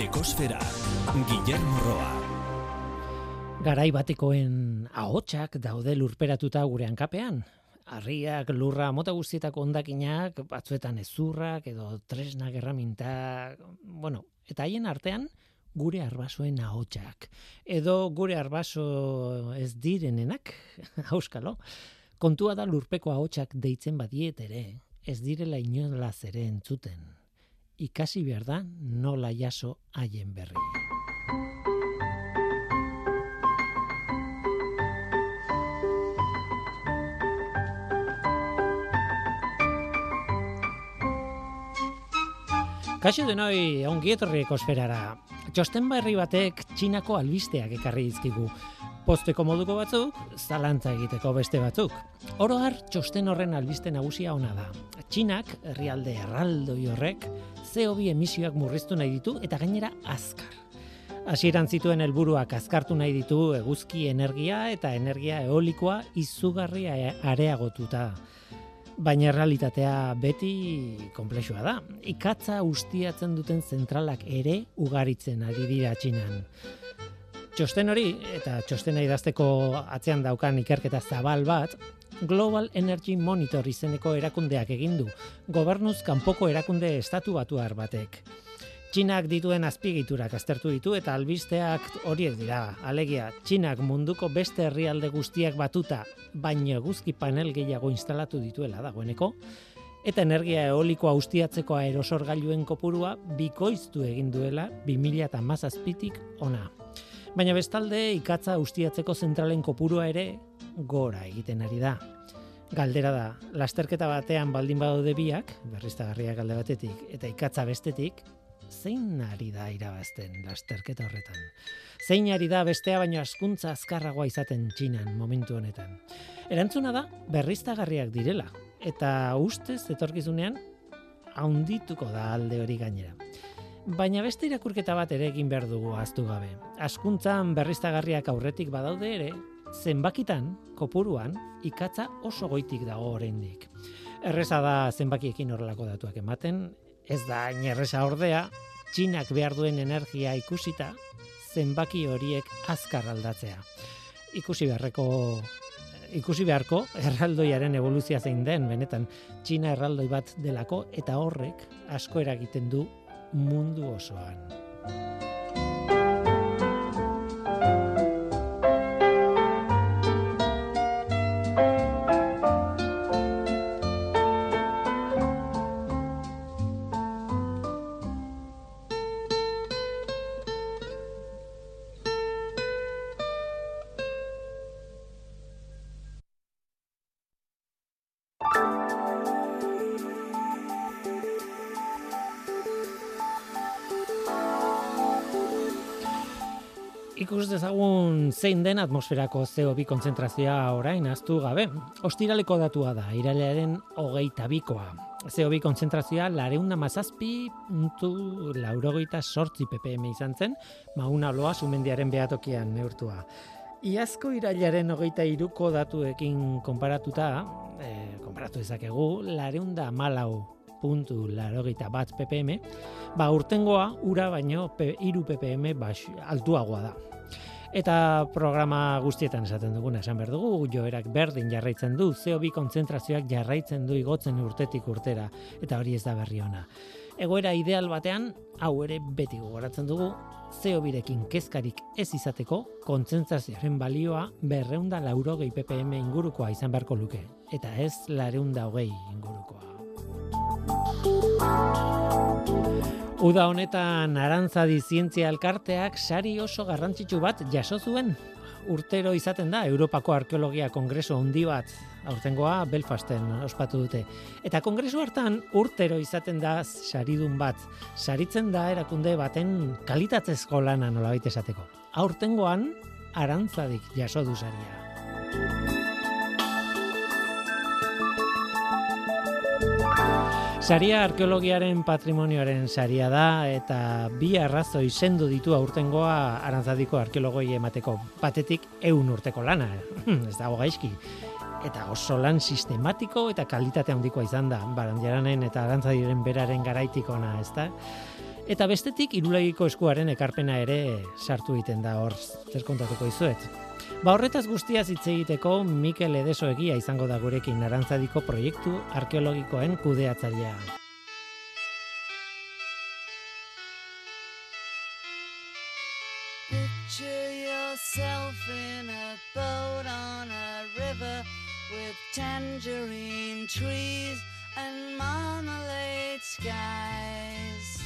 Ekosfera, Guillermo Roa. Garai batekoen ahotsak daude lurperatuta gure hankapean. Harriak, lurra, mota guztietako ondakinak, batzuetan ezurrak edo tresna gerraminta, bueno, eta haien artean gure arbasoen ahotsak. Edo gure arbaso ez direnenak, auskalo. Kontua da lurpeko ahotsak deitzen badiet ere, ez direla inolaz ere entzuten ikasi behar da nola jaso haien berri. Kaixo denoi, ongi etorri ekosferara. Txosten berri batek txinako albisteak ekarri dizkigu. Posteko moduko batzuk, zalantza egiteko beste batzuk. Oro har, txosten horren albiste nagusia ona da. Txinak, herrialde erraldoi horrek, CO2 emisioak murriztu nahi ditu eta gainera azkar. Hasieran zituen helburuak azkartu nahi ditu eguzki energia eta energia eolikoa izugarria areagotuta. Baina realitatea beti konplexua da. Ikatza ustiatzen duten zentralak ere ugaritzen ari dira txinan. Txosten hori, eta txostena idazteko atzean daukan ikerketa zabal bat, Global Energy Monitor izeneko erakundeak egin du, gobernuz kanpoko erakunde estatu batuar batek. Txinak dituen azpiegiturak aztertu ditu eta albisteak horiek dira. Alegia, Txinak munduko beste herrialde guztiak batuta, baina guzki panel gehiago instalatu dituela dagoeneko, eta energia eolikoa ustiatzeko aerosorgailuen kopurua bikoiztu egin duela 2017tik ona. Baina bestalde ikatza ustiatzeko zentralen kopurua ere gora egiten ari da. Galdera da, lasterketa batean baldin badaude biak, berriztagarriak alde batetik, eta ikatza bestetik, zein ari da irabazten lasterketa horretan? Zein ari da bestea baino askuntza azkarragoa izaten txinan momentu honetan? Erantzuna da, berriztagarriak direla, eta ustez etorkizunean, haundituko da alde hori gainera. Baina beste irakurketa bat ere egin behar dugu aztu gabe. Askuntzan berriztagarriak aurretik badaude ere, zenbakitan, kopuruan, ikatza oso goitik dago oraindik. Erreza da zenbakiekin horrelako datuak ematen, ez da inerreza ordea, txinak behar duen energia ikusita, zenbaki horiek azkar aldatzea. Ikusi beharreko ikusi beharko erraldoiaren evoluzia zein den benetan Txina erraldoi bat delako eta horrek asko eragiten du mundu osoan. Zein den atmosferako CO2 konzentrazioa orain aztu gabe. Ostiraleko datua da, iralearen hogeita bikoa. CO2 konzentrazioa lareunda mazazpi untu laurogeita sortzi ppm izan zen, mauna loa sumendiaren behatokian neurtua. Iazko irailaren hogeita iruko datuekin konparatuta, e, konparatu ezakegu, lareunda malau puntu larogeita bat ppm, ba urtengoa ura baino iru ppm bax, altuagoa da. Eta programa guztietan esaten duguna esan behar dugu, joerak berdin jarraitzen du, CO2 kontzentrazioak jarraitzen du igotzen urtetik urtera, eta hori ez da berri ona. Egoera ideal batean, hau ere beti gogoratzen dugu, CO2rekin kezkarik ez izateko, kontzentrazioaren balioa berreunda laurogei ppm ingurukoa izan beharko luke, eta ez lareunda hogei ingurukoa. Uda honetan Arantzadi Zientzia Elkarteak sari oso garrantzitsu bat jaso zuen. Urtero izaten da Europako Arkeologia Kongreso handi bat, aurtengoa Belfasten ospatu dute. Eta kongresu hartan urtero izaten da saridun bat, saritzen da erakunde baten kalitatzezko lana nolabait esateko. Aurtengoan Arantzadik jaso du saria. Saria arkeologiaren patrimonioaren saria da eta bi arrazoi sendu ditu aurtengoa arantzadiko arkeologoi emateko batetik eun urteko lana, ez dago gaizki. Eta oso lan sistematiko eta kalitate handikoa izan da, barandiaranen eta arantzadiren beraren garaitik ona, ez da? Eta bestetik irulegiko eskuaren ekarpena ere sartu egiten da hor, zer kontatuko izuet. Ba horretaz guztiaz hitz egiteko Mikel Edeso egia izango da gurekin narantzadiko proiektu arkeologikoen kudeatzailea. Picture yourself in a boat on a river with tangerine trees and marmalade skies.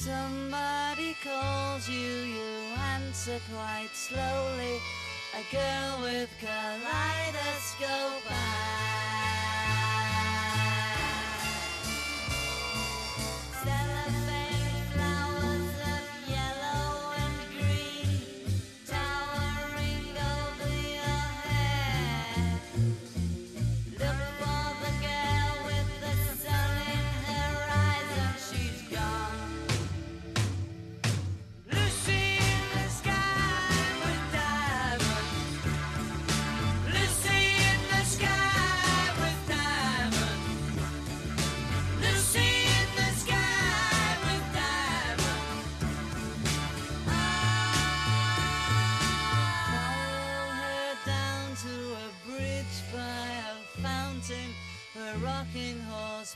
Somebody calls you, you answer quite slowly. A girl with kaleidoscope eyes.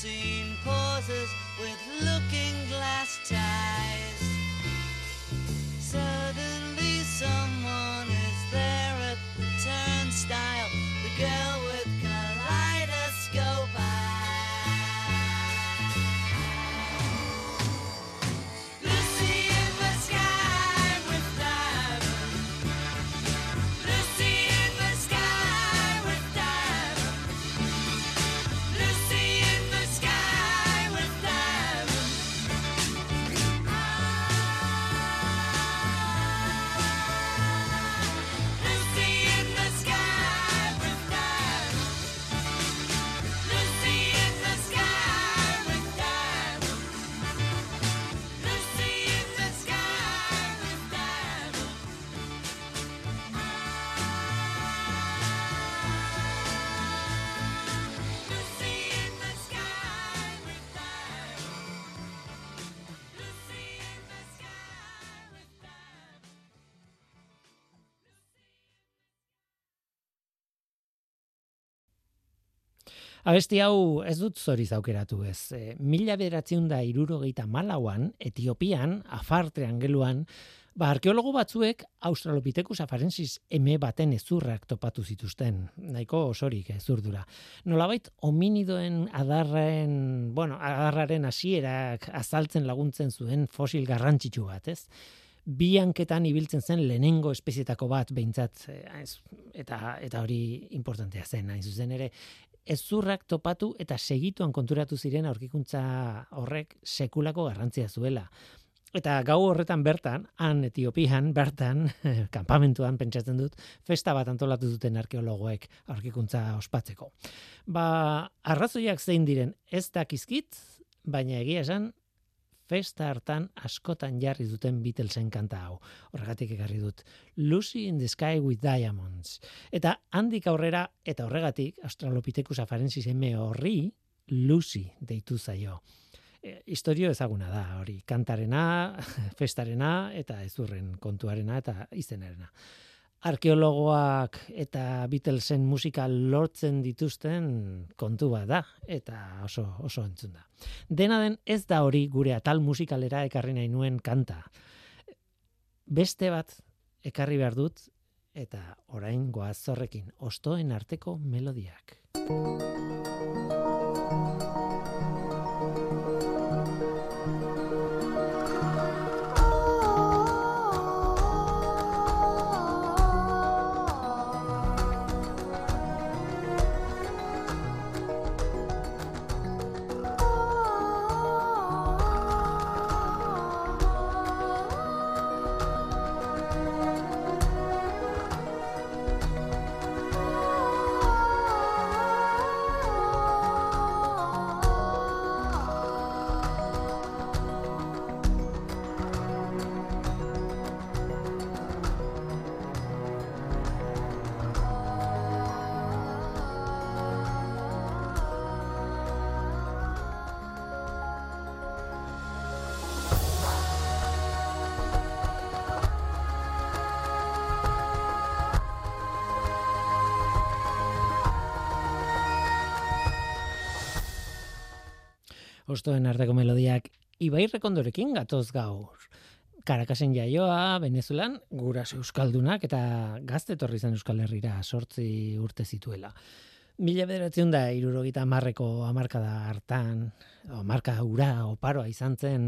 scene pauses Abesti hau ez dut zori zaukeratu ez. E, mila bederatzen da irurogeita malauan, Etiopian, afar triangeluan, ba, arkeologo batzuek Australopithecus afarensis eme baten ezurrak topatu zituzten. Nahiko osorik ezurdura. Nolabait, hominidoen adarren, bueno, adarraren hasierak azaltzen laguntzen zuen fosil garrantzitsu bat, ez? bi hanketan ibiltzen zen lehenengo espezietako bat behintzat eh, eta eta hori importantea zen hain zuzen ere ezurrak topatu eta segituan konturatu ziren aurkikuntza horrek sekulako garrantzia zuela. Eta gau horretan bertan, han Etiopian bertan, kanpamentuan pentsatzen dut, festa bat antolatu duten arkeologoek aurkikuntza ospatzeko. Ba, arrazoiak zein diren ez dakizkit, baina egia esan, festa hartan askotan jarri duten Beatlesen kanta hau. Horregatik ekarri dut Lucy in the Sky with Diamonds. Eta handik aurrera eta horregatik Australopithecus afarensis eme horri Lucy deitu zaio. E, historio ezaguna da hori, kantarena, festarena eta ezurren kontuarena eta izenarena. Arkeologoak eta Beatlesen musika lortzen dituzten kontu bat da eta oso oso entzun da. Dena den ez da hori gure atal musikalera ekarri nahi nuen kanta. Beste bat ekarri behar dut eta orain goaz zorrekin ostoen arteko melodiak. Ostoen arteko melodiak Ibai Rekondorekin gatoz gaur. Karakasen jaioa, Venezuelan, gura euskaldunak eta gazte torri zen Euskal Herrira sortzi urte zituela. Mila bederatzen da, irurogita marreko amarkada hartan, o marka ura, oparoa izan zen,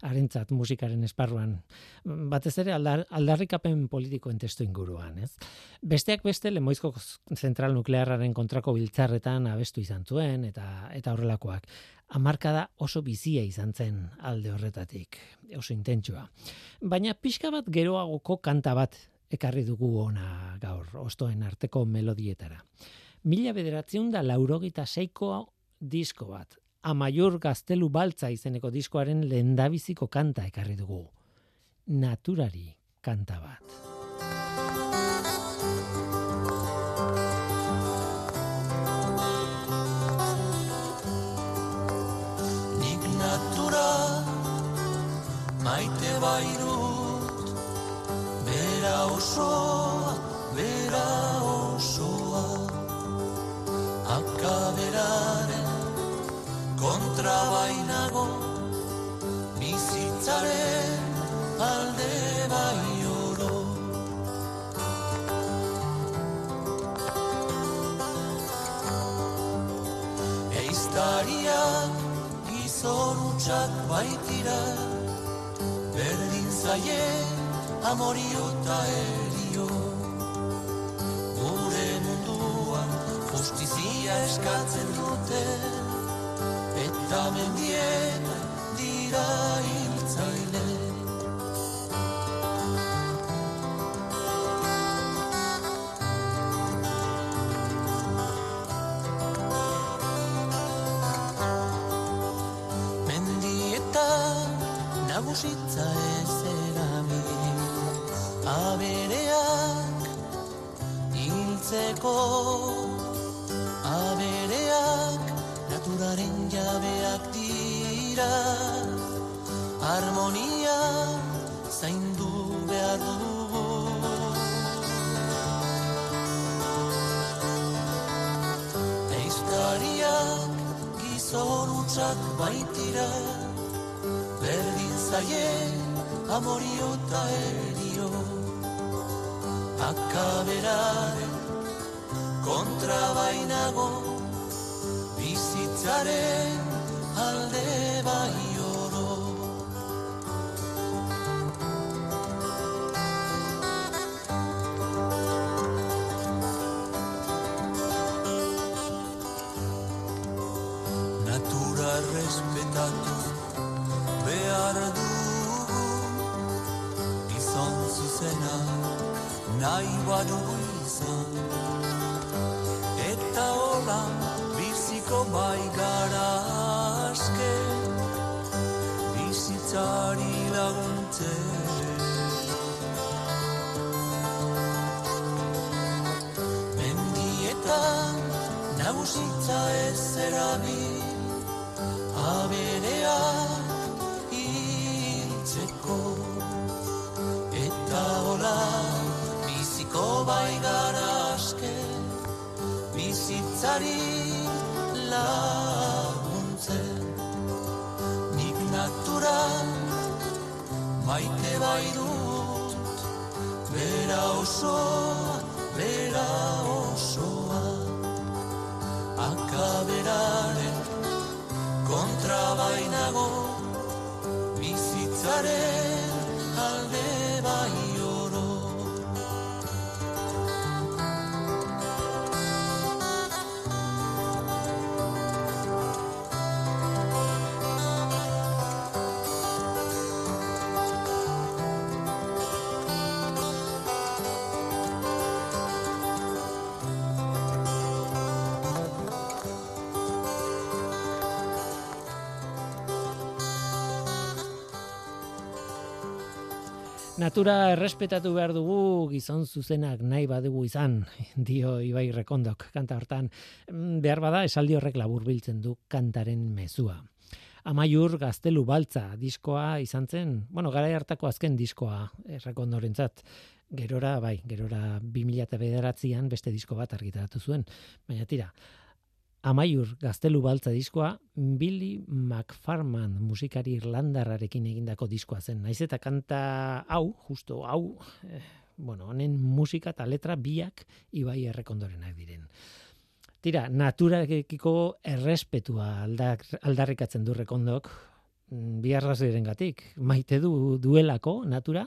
harentzat musikaren esparruan. Batez ere aldar, aldarrikapen politikoen testu inguruan, ez? Besteak beste, lemoizko zentral nuklearraren kontrako biltzarretan abestu izan zuen, eta eta horrelakoak amarkada oso bizia izan zen alde horretatik, oso intentsua. Baina pixka bat geroagoko kanta bat ekarri dugu ona gaur, ostoen arteko melodietara. Mila bederatziun da laurogita seiko disko bat, amaiur gaztelu baltza izeneko diskoaren lehendabiziko kanta ekarri dugu. Naturari kanta bat. maite bairut bera osoa, zaie amorio eta erio. Gure munduan justizia eskatzen dute eta mendien dira utxak baitira berdin zaie amorio eta erio akaberaren kontra bainago bizitzaren alde bai nahi badugu izan. Eta hola biziko bai gara aske Bizitzari laguntzen. Mendietan nagusitza ez hiltzeko Eta hola biziko bai gara aske bizitzari laguntzen. Nik natura maite bai dut bera osoa bera osoa. Akaberaren kontra bainago bizitzaren Natura errespetatu behar dugu gizon zuzenak nahi badugu izan, dio Ibai Rekondok kanta hortan. Mm, Behar bada esaldi horrek laburbiltzen du kantaren mezua. Amaiur gaztelu baltza diskoa izan zen, bueno, gara hartako azken diskoa eh, Rekondorentzat. Gerora, bai, gerora 2009an beste disko bat argitaratu zuen. Baina tira, Amaiur gaztelu baltza diskoa Billy McFarman musikari irlandarrarekin egindako diskoa zen. Naiz eta kanta hau, justo hau, eh, bueno, honen musika eta letra biak Ibai Errekondorenak diren. Tira, naturarekiko errespetua aldak, aldarrikatzen du rekondok, mm, bi arrazoirengatik. Maite du duelako natura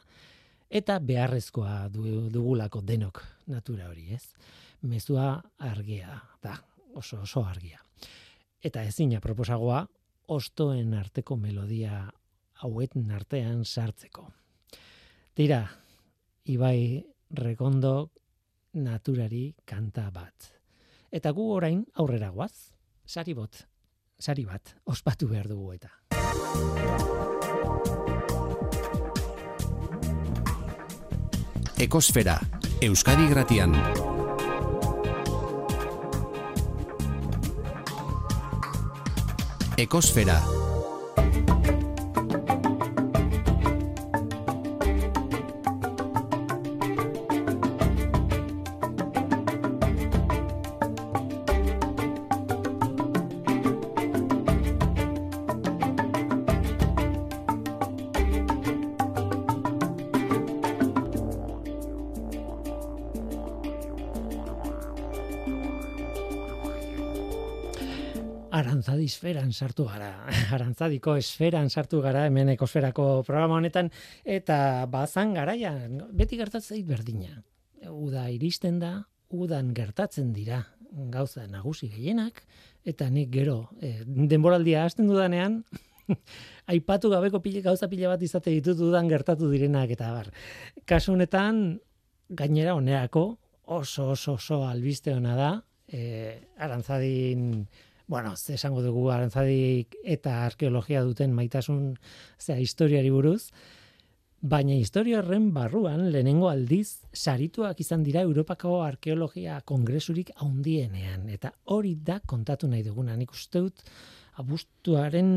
eta beharrezkoa du, dugulako denok natura hori, ez? Mezua argia da, oso oso argia. Eta ezina proposagoa ostoen arteko melodia hauetan artean sartzeko. Tira, Ibai Rekondo naturari kanta bat. Eta gu orain aurrera goaz, sari bot, sari bat, ospatu behar dugu eta. Ekosfera, Euskadi Gratian. Ekosfera. Arantzadi esferan sartu gara, arantzadiko esferan sartu gara hemen ekosferako programa honetan, eta bazan garaia, beti gertatzen berdina. Uda iristen da, udan gertatzen dira gauza nagusi gehienak, eta nik gero, eh, denboraldia hasten dudanean, aipatu gabeko pile, gauza pila bat izate ditut udan gertatu direnak, eta bar. Kasu honetan, gainera onerako, oso oso oso albiste ona da, eh, arantzadin bueno, ze esango dugu arantzadik eta arkeologia duten maitasun zea historiari buruz, baina historia horren barruan lehenengo aldiz sarituak izan dira Europako arkeologia kongresurik haundienean eta hori da kontatu nahi duguna. Nik uste dut abuztuaren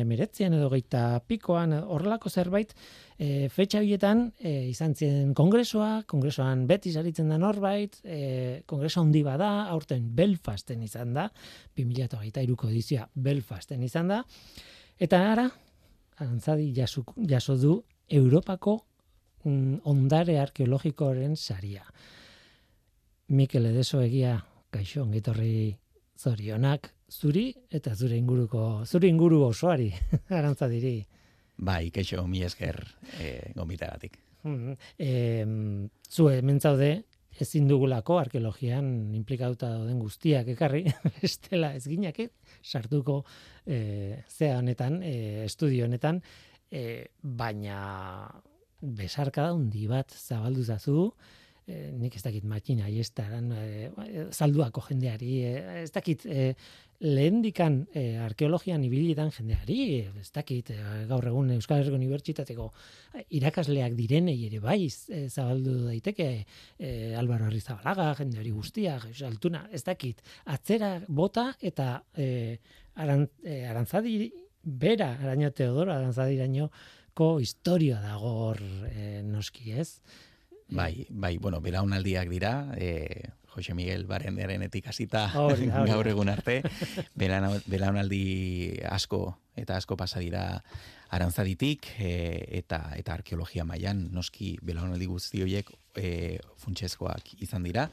emeretzean edo geita pikoan horrelako zerbait e, fetxa horietan e, izan ziren kongresoa, kongresoan beti saritzen da norbait, e, kongreso handi bada, aurten Belfasten izan da, 2008ko edizioa Belfasten izan da, eta ara, arantzadi jaso, jaso du Europako mm, ondare arkeologikoaren saria. Mikel Edeso egia, kaixo, ongitorri zorionak, zuri eta zure inguruko, zure inguru osoari, arantzadiri. Bai, keixo, mi esker e, gomitagatik. Mm, eh, zu hemen zaude ezin dugulako arkeologian implikatuta dauden guztiak ekarri, estela ez ginake sartuko eh, zea honetan, eh, estudio honetan, eh, baina besarka da hundi bat zabaldu zazu, eh, nik ez dakit matxina aiestaran, eh, salduako jendeari, eh, ez dakit eh, lehendikan eh, arkeologian ibilitan jendeari, ez dakit gaur egun Euskal Herriko Unibertsitateko irakasleak direnei ere bai zabaldu daiteke eh, Álvaro Arrizabalaga, jende hori guztia, Altuna, ez dakit, atzera bota eta eh, aran, eh, arantzadi bera, araño Teodoro, arantzadi ko historia dago hor eh, noski ez. Bai, bai, bueno, belaunaldiak dira, e, Jose Miguel hori da. gaur egun arte, belauna- belaunaldi asko eta asko pasa dira arantzaditik e, eta eta arkeologia mailan noski belaunaldi guzti horiek e, funtsezkoak izan dira.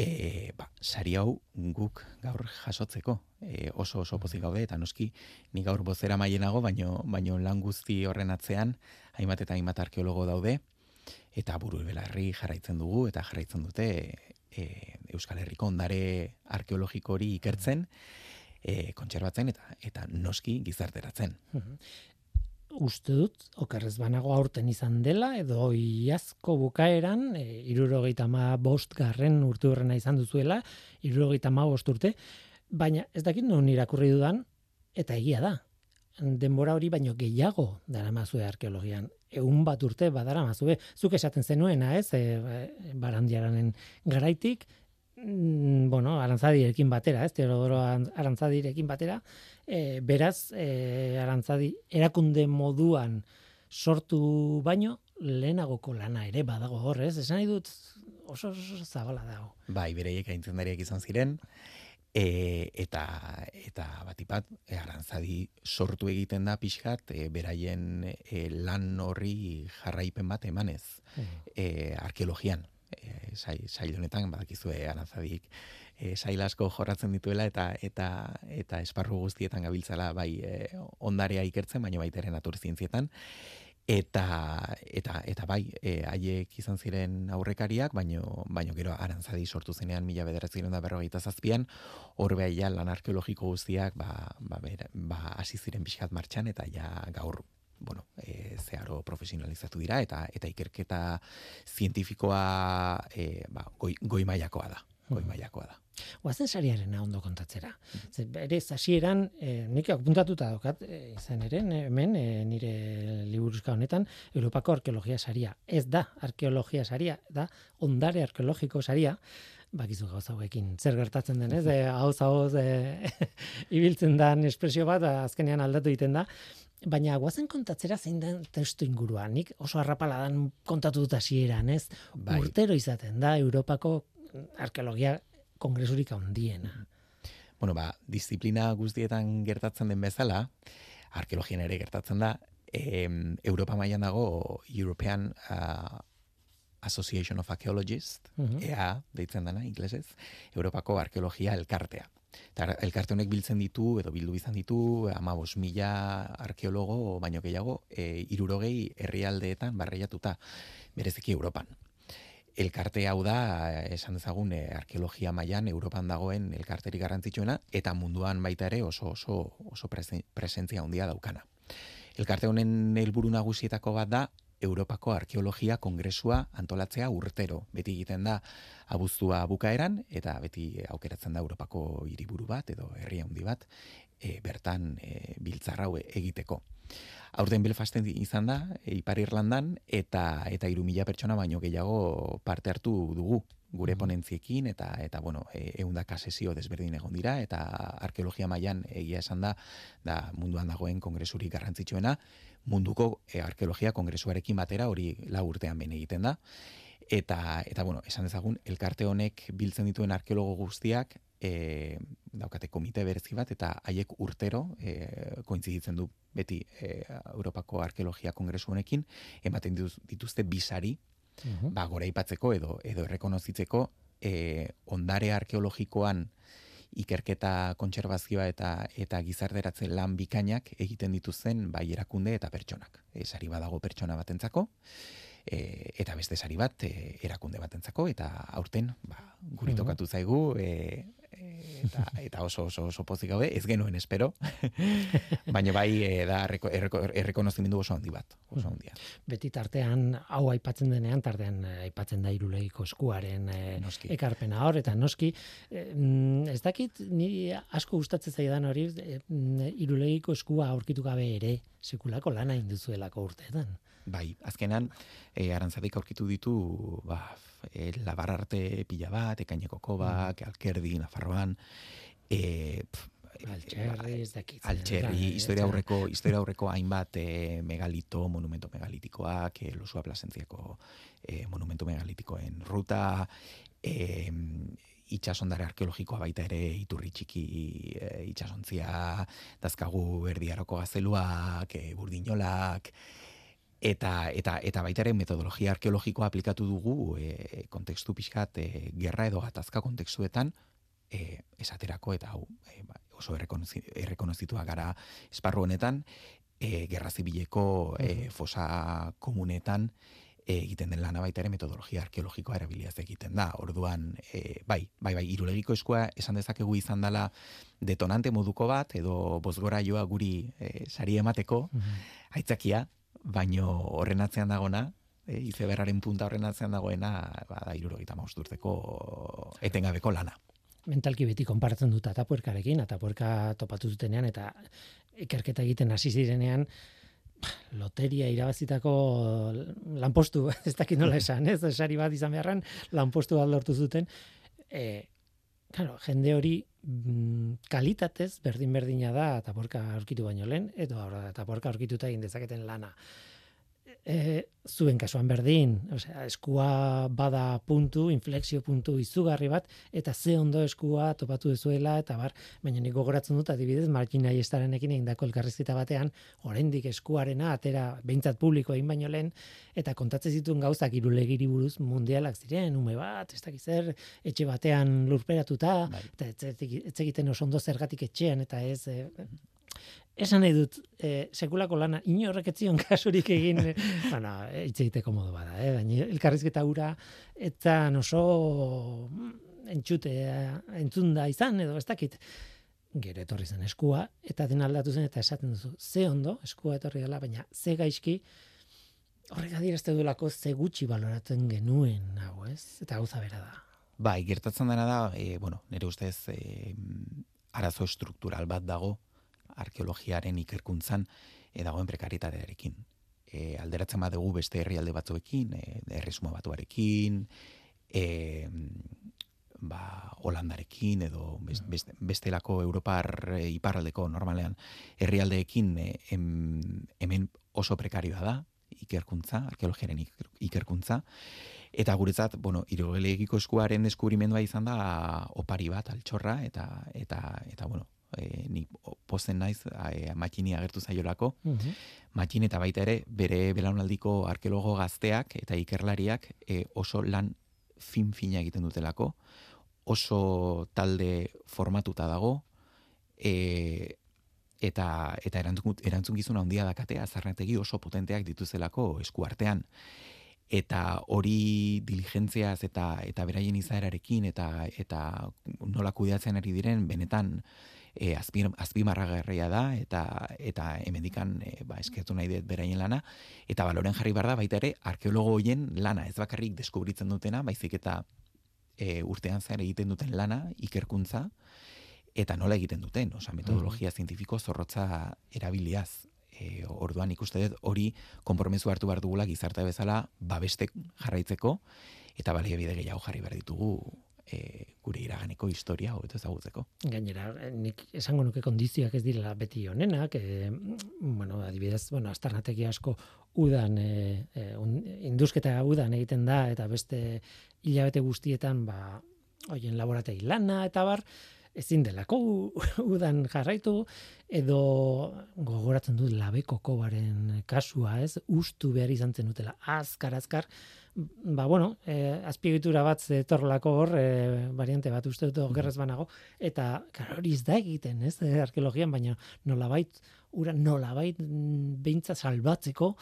E, ba, sari hau guk gaur jasotzeko e, oso oso pozik gaude eta noski ni gaur bozera mailenago baino baino lan guzti horren atzean hainbat eta hainbat arkeologo daude eta buru belarri jarraitzen dugu eta jarraitzen dute e, Euskal Herriko ondare arkeologiko hori ikertzen, e, kontserbatzen eta eta noski gizarteratzen. uste dut, okerrez banago aurten izan dela, edo iazko bukaeran, e, irurogeita ma bost garren urte horrena izan duzuela, irurogeita ma bost urte, baina ez dakit non irakurri dudan, eta egia da. Denbora hori baino gehiago dara mazue arkeologian. Egun bat urte badara mazue. Zuk esaten zenuena, ez, e, e, barandiaranen garaitik, mm, bueno, arantzadirekin batera, ez, Teodoro arantzadirekin batera, e, beraz, e, arantzadi erakunde moduan sortu baino, lehenagoko lana ere badago hor, ez? Esan nahi dut oso, oso zabala dago. Bai, bereiek aintzendariak izan ziren, e, eta eta batipat e, arantzadi sortu egiten da pixkat e, beraien e, lan horri jarraipen bat emanez e, arkeologian. E, sai, sail honetan badakizue arantzadik e, sail asko jorratzen dituela eta eta eta esparru guztietan gabiltzala bai e, ondarea ikertzen baina baita ere naturzientzietan eta eta eta bai e, haiek izan ziren aurrekariak baino baino gero arantzadi sortu zenean 1947an hor bai ja lan arkeologiko guztiak ba ba, bera- ba hasi ziren pixkat martxan eta ja gaur bueno, e, zeharo profesionalizatu dira eta eta ikerketa zientifikoa e, ba, goi, goi mailakoa da. Goi mailakoa da. Guazen sariarena ondo kontatzera. Ze berez hasieran e, nik apuntatuta daukat e, izan ere hemen e, nire liburuzka honetan Europako arkeologia saria. Ez da arkeologia saria, da ondare arkeologiko saria. Bakizu gauza hauekin zer gertatzen den, ez? E, hauz hauz e, ibiltzen dan espresio bat azkenean aldatu egiten da. Baina guazen kontatzera zein den testu ingurua. Nik oso arrapaladan kontatu dut hasieran, ez? Bai. Urtero izaten da Europako arkeologia kongresurik handiena. Bueno, ba, disiplina guztietan gertatzen den bezala, arkeologian ere gertatzen da, em, Europa mailan dago European uh, Association of Archaeologists, Mhm. EA deitzen dana inglesez, Europako arkeologia elkartea. Eta ar- elkarte honek biltzen ditu, edo bildu izan ditu, amabos mila arkeologo, baino gehiago, e, irurogei herrialdeetan barreiatuta, bereziki Europan. Elkarte hau da, eh, esan dezagun, eh, arkeologia mailan Europan dagoen elkarterik garrantzitsuena, eta munduan baita ere oso oso, oso presen- presentzia handia daukana. Elkarte honen helburu nagusietako bat da Europako Arkeologia Kongresua antolatzea urtero. Beti egiten da abuztua bukaeran eta beti aukeratzen da Europako hiriburu bat edo herri handi bat e, bertan e, biltzar hau egiteko. Aurten Belfasten izan da, e, Ipar Irlandan, eta eta hiru mila pertsona baino gehiago parte hartu dugu gure ponentziekin eta eta bueno, e, ehundaka sesio desberdin egon dira eta arkeologia mailan egia esan da da munduan dagoen kongresurik garrantzitsuena munduko e, arkeologia kongresuarekin batera hori lau urtean behin egiten da eta eta bueno, esan dezagun elkarte honek biltzen dituen arkeologo guztiak e, daukate komite berezi bat eta haiek urtero e, kointziditzen du beti e, Europako Arkeologia Kongresu honekin ematen dituz- dituzte bisari Mhm. ba, gora ipatzeko edo edo errekonozitzeko e, ondare arkeologikoan ikerketa kontserbazioa eta eta gizarteratze lan bikainak egiten dituzten bai erakunde eta pertsonak. E, sari badago pertsona batentzako, e, eta beste sari bat e, erakunde batentzako eta aurten ba, guri tokatu zaigu e, eta, eta oso oso oso pozik gaude, ez genuen espero, baina bai e, da erreko, erreko, errekonozimendu oso handi bat, oso handia. Beti tartean hau aipatzen denean tartean eh, aipatzen da irulegiko eskuaren eh, Noski. ekarpena hor eta noski eh, mm, ez dakit ni asko gustatzen zaidan hori eh, mm, irulegiko eskua aurkitu gabe ere sekulako lana induzuelako urteetan. Bai, azkenan, e, arantzadik aurkitu ditu, ba, e, labar arte pila bat, ekaineko kobak, alkerdi, nafarroan, e, pf, Altxerri, ez dakit. Altxerri, historia aurreko, historia aurreko hainbat e, megalito, monumento megalitikoak, e, losua plasentziako e, monumento megalitikoen ruta, e, itxasondare arkeologikoa baita ere iturri txiki e, itxasontzia, dazkagu erdiaroko gazeluak, e, burdinolak, eta, eta, eta baita ere metodologia arkeologikoa aplikatu dugu e, kontekstu pixkat e, gerra edo gatazka kontekstuetan e, esaterako eta hau e, oso errekonozi- errekonozituak gara esparru honetan e, gerra zibileko e, fosa komunetan egiten den lana baita ere metodologia arkeologikoa erabiliaz egiten da. Orduan, e, bai, bai, bai, irulegiko eskua esan dezakegu izan dela detonante moduko bat, edo bozgora joa guri e, sari emateko, Mhm. aitzakia, baino horren atzean dagona, e, izeberraren punta horren atzean dagoena, ba, da, urteko etengabeko lana. mentalki beti konparatzen dut atapuerkarekin, atapuerka topatu zutenean, eta ikerketa egiten hasi zirenean, loteria irabazitako lanpostu, ez dakit nola esan, ez, esari bat izan beharran, lanpostu bat lortu zuten, e, claro, jende hori mm, kalitatez berdin-berdina da ataporka aurkitu baino lehen, edo ataporka aurkituta egin dezaketen lana. E, zuen kasuan berdin, osea, eskua bada puntu, inflexio puntu izugarri bat, eta ze ondo eskua topatu dezuela, eta bar, baina nik gogoratzen dut adibidez, Martin Aiestarenekin egindako elkarrizketa batean, oraindik eskuarena atera behintzat publiko egin baino lehen, eta kontatzen zituen gauzak irulegiri buruz mundialak ziren, ume bat, ez dakiz zer, etxe batean lurperatuta, Bai. eta ez ez- ez egiten oso ondo zergatik etxean, eta ez... E, Esan nahi dut, e, sekulako lana, inorrek ez zion kasurik egin, e, bueno, hitz egiteko modu bada, eh? baina elkarrizketa ura, eta oso mm, entxute, entzunda izan, edo ez dakit, gero etorri zen eskua, eta den aldatu zen, eta esaten duzu, ze ondo, eskua etorri dela, baina ze gaizki, horrek adierazte duelako ze gutxi baloratzen genuen, hau ez? Eta gauza bera da. Bai, gertatzen dena da, e, bueno, nire ustez e, arazo struktural bat dago arkeologiaren ikerkuntzan e, dagoen prekaritatearekin. E, alderatzen badugu beste herrialde batzuekin, e, erresuma batuarekin, e, ba, Holandarekin edo best, best, bestelako Europar e, iparraldeko normalean herrialdeekin e, em, hemen oso prekarioa da ikerkuntza, arkeologiaren iker- ikerkuntza, Eta guretzat, bueno, irogelegiko eskuaren deskubrimendua izan da opari bat, altxorra, eta, eta, eta bueno, e, ni pozen naiz e, makini agertu zaiolako. Mhm. Makin eta baita ere, bere belaunaldiko arkeologo gazteak eta ikerlariak e, oso lan fin-fina egiten dutelako, oso talde formatuta dago, e, eta eta erantzun, erantzukizuna handia dakate azarnetegi oso potenteak dituzelako eskuartean eta hori diligentziaz eta eta beraien izaerarekin eta eta nola kudeatzen ari diren benetan e, azpi, azpimarragarria da eta eta hemendikan e, ba eskertu nahi dut beraien lana. Eta baloren jarri behar da baita ere arkeologo hoien lana. Ez bakarrik deskubritzen dutena baizik eta e, urtean zehar egiten duten lana ikerkuntza eta nola egiten duten, osea metodologia zientifiko zorrotza erabiliaz. E, orduan ikuste dut hori konpromesu hartu behar dugula gizarte bezala babeste jarraitzeko eta baliabide gehiago jarri behar ditugu e, gure iraganeko historia hobeto ezagutzeko. Gainera, eh, nik esango nuke kondizioak ez direla beti honenak, e, bueno, adibidez, bueno, astarnategi asko udan, e, e, un, indusketa udan egiten da, eta beste hilabete guztietan, ba, hoien laborategi lana, eta bar, ezin delako udan jarraitu, edo gogoratzen dut labeko kobaren kasua, ez, ustu behar izan zen dutela, azkar, azkar, ba, bueno, eh, azpiegitura bat zetorlako hor, eh, variante bat uste dut okerrez banago, eta claro, hori ez da egiten, ez, eh, arkeologian, baina nolabait, ura nolabait mm, beintza salbatzeko,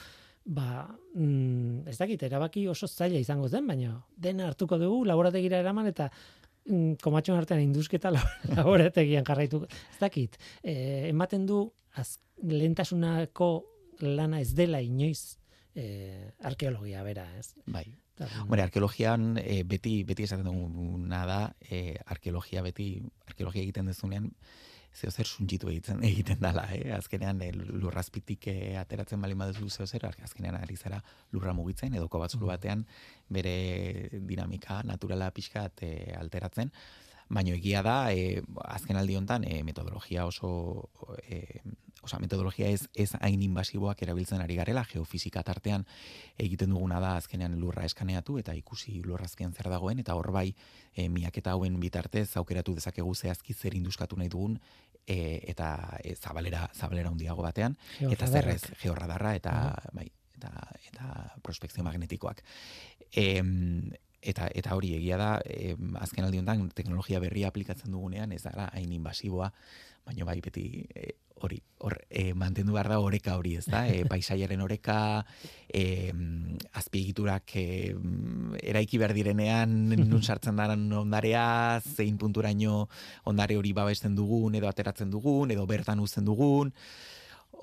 ba, mm, ez dakit, erabaki oso zaila izango zen, baina dena hartuko dugu, laborategira eraman, eta mm, komatxon artean indusketa la- laborategian jarraitu. Ez dakit, eh, ematen du az, lehentasunako lana ez dela inoiz eh, arkeologia bera, ez? Bai. Hombre, arkeologian e, beti beti esaten duguna da, e, arkeologia beti arkeologia egiten dezunean zeo zer suntxitu egiten egiten dala, eh? Azkenean e, lurrazpitik e, ateratzen bali baduzu zeo zer, azkenean ari zara lurra mugitzen edo kobatzulu batean bere dinamika naturala pixkat e, alteratzen. Baina egia da, e, azken aldi honetan, e, metodologia oso, e, oza, metodologia ez, ez hain invasiboak erabiltzen ari garela, geofizika tartean egiten duguna da azkenean lurra eskaneatu eta ikusi lurrazkean zer dagoen, eta hor bai, e, miaketa hauen bitartez, aukeratu dezakegu zehazki zer induskatu nahi dugun, e, eta e, zabalera, zabalera hundiago batean, eta zerrez, georradarra, eta, bai, eta, eta prospekzio magnetikoak. E, eta eta hori egia da e, azken aldi honetan teknologia berria aplikatzen dugunean ez dara hain invasiboa baina bai beti e, hori hor e, mantendu behar da oreka hori ez da? E, paisaiaren oreka e, azpiegiturak e, eraiki behar direnean nun sartzen daren ondarea zein punturaino ondare hori babesten dugun edo ateratzen dugun edo bertan uzten dugun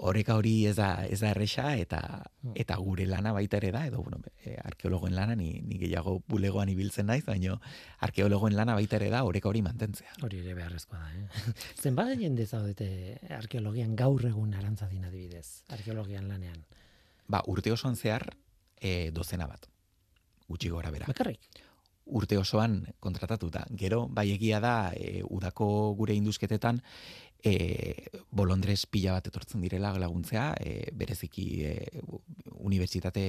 oreka hori ez da ez da erresa eta hmm. eta gure lana baita ere da edo bueno e, arkeologoen lana ni ni gehiago bulegoan ibiltzen naiz baino arkeologoen lana baita ere da oreka hori mantentzea. Hori ere beharrezkoa da eh? Zenbat jende zaudete arkeologian gaur egun arantzadin adibidez arkeologian lanean? Ba urte osoan zehar e, dozena bat. Gutxi gora bera bakarrik urte osoan kontratatuta. Gero, bai egia da, e, udako gure induzketetan, e, bolondrez pila bat etortzen direla laguntzea, e, bereziki e, unibertsitate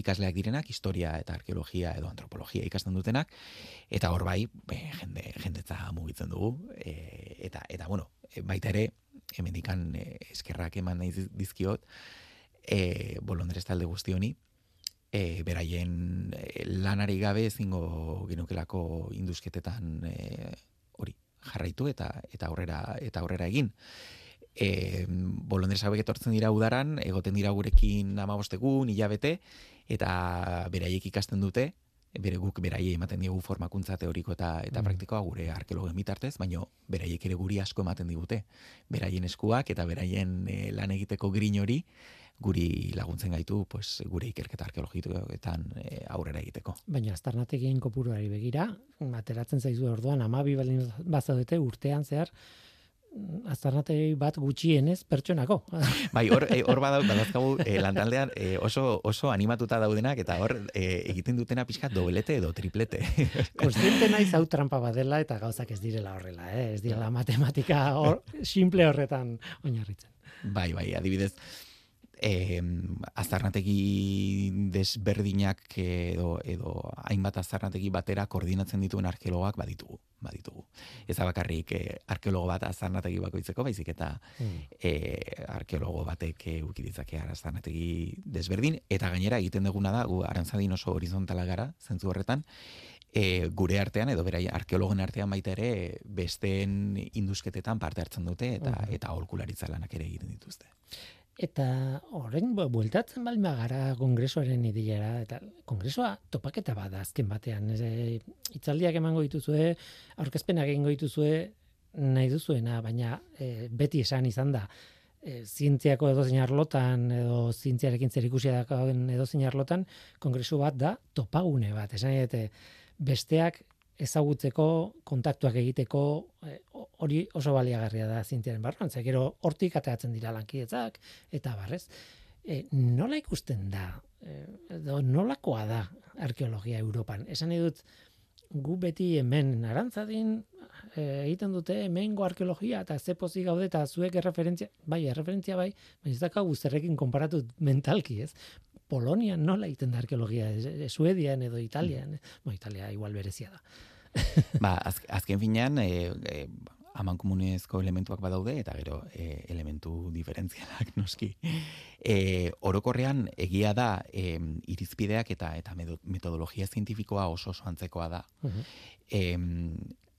ikasleak direnak, historia eta arkeologia edo antropologia ikasten dutenak, eta hor bai, be, jende, jendetza mugitzen dugu, e, eta, eta bueno, e, baita ere, hemendikan e, eskerrak eman nahi dizkiot, e, bolondrez talde guzti honi, e, beraien e, lanari gabe ezingo genukelako induzketetan e, hori jarraitu eta eta aurrera eta aurrera egin. E, bolondres hauek etortzen dira udaran, egoten dira gurekin amabostegun, hilabete, eta beraiek ikasten dute, bere guk beraiei ematen diegu formakuntza teoriko eta eta mm. praktikoa gure arkeologen bitartez, baino beraiek ere guri asko ematen digute. Beraien eskuak eta beraien e, lan egiteko grin hori guri laguntzen gaitu pues, gure ikerketa arkeologikoetan e, aurrera egiteko. Baina aztarnategien kopuruari begira, ateratzen zaizu orduan, amabi balin bazaudete urtean zehar, aztarnategi bat gutxienez pertsonako. Bai, hor e, hor badau badazkagu e, lantaldean e, oso oso animatuta daudenak eta hor e, egiten dutena pixka doblete edo triplete. Kontziente naiz hau trampa badela eta gauzak ez direla horrela, eh? Ez direla matematika hor simple horretan oinarritzen. Bai, bai, adibidez, eh, azarnategi desberdinak edo, edo hainbat azarnategi batera koordinatzen dituen arkeologoak baditugu. baditugu. Ez bakarrik eh, arkeologo bat azarnategi bakoitzeko, baizik eta mm. eh, arkeologo batek eh, ukiditzake azarnategi desberdin, eta gainera egiten duguna da, gu arantzadin oso horizontala gara, zentzu horretan, e, gure artean edo berai arkeologen artean baita ere besteen induzketetan parte hartzen dute eta mm. eta aholkularitza lanak ere egiten dituzte. Eta horren bueltatzen balma gara kongresoaren ideiara, eta kongresoa topaketa bada azken batean. E, itzaldiak emango dituzue, aurkezpenak egingo dituzue, nahi duzuena, baina e, beti esan izan da, e, zientziako edo arlotan, edo zientziarekin zer ikusia edo arlotan, kongresu bat da topagune bat. Esan besteak ezagutzeko, kontaktuak egiteko, eh, hori oso baliagarria da zintiaren barruan, ze gero hortik ateatzen dira lankietzak, eta barrez. E, nola ikusten da, e, edo nolakoa da arkeologia Europan? Esan dut, gu beti hemen narantzadin egiten dute hemengo arkeologia eta ze pozi gaude eta zuek erreferentzia, bai, erreferentzia bai, baina ez dakagu zerrekin konparatu mentalki, ez? Polonia nola egiten da arkeologia, Suedian edo Italian, mm. Italia igual berezia da. ba, az, azken finean, e, e, aman komunezko elementuak badaude, eta gero e, elementu diferentzialak noski. E, orokorrean, egia da, e, irizpideak eta eta metodologia zientifikoa oso oso antzekoa da. Uh -huh.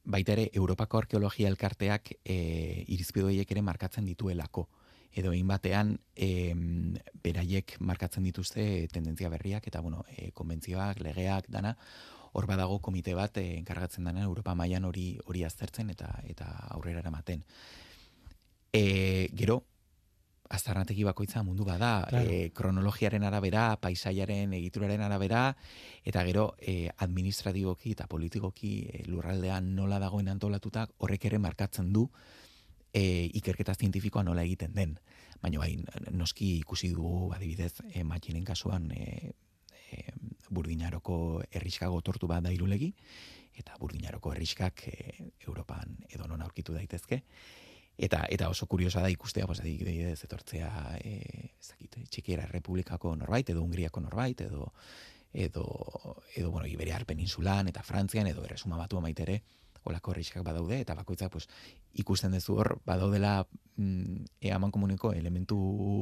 baita ere, Europako arkeologia elkarteak e, irizpidoiek ere markatzen dituelako edo egin batean e, beraiek markatzen dituzte tendentzia berriak eta bueno, e, konbentzioak, legeak, dana, hor badago komite bat eh, enkargatzen dena Europa mailan hori hori aztertzen eta eta aurrera eramaten. E, gero aztarnategi bakoitza mundu bada, claro. e, kronologiaren arabera, paisaiaren egituraren arabera eta gero e, administratiboki eta politikoki e, lurraldean nola dagoen antolatuta horrek ere markatzen du e, ikerketa zientifikoa nola egiten den. Baina bai, noski ikusi dugu adibidez, e, kasuan e, e, burdinaroko erriskago tortu bat da irulegi, eta burdinaroko herriskak e, Europan edo non aurkitu daitezke. Eta eta oso kuriosa da ikustea, pues adibidez etortzea, eh, Txekiera Republikako norbait edo Hungriako norbait edo edo edo bueno, Iberiar peninsulan eta Frantzian edo Erresuma Batua maitere olako herriskak badaude eta bakoitzak pues ikusten duzu hor badaudela mm, eaman komuniko elementu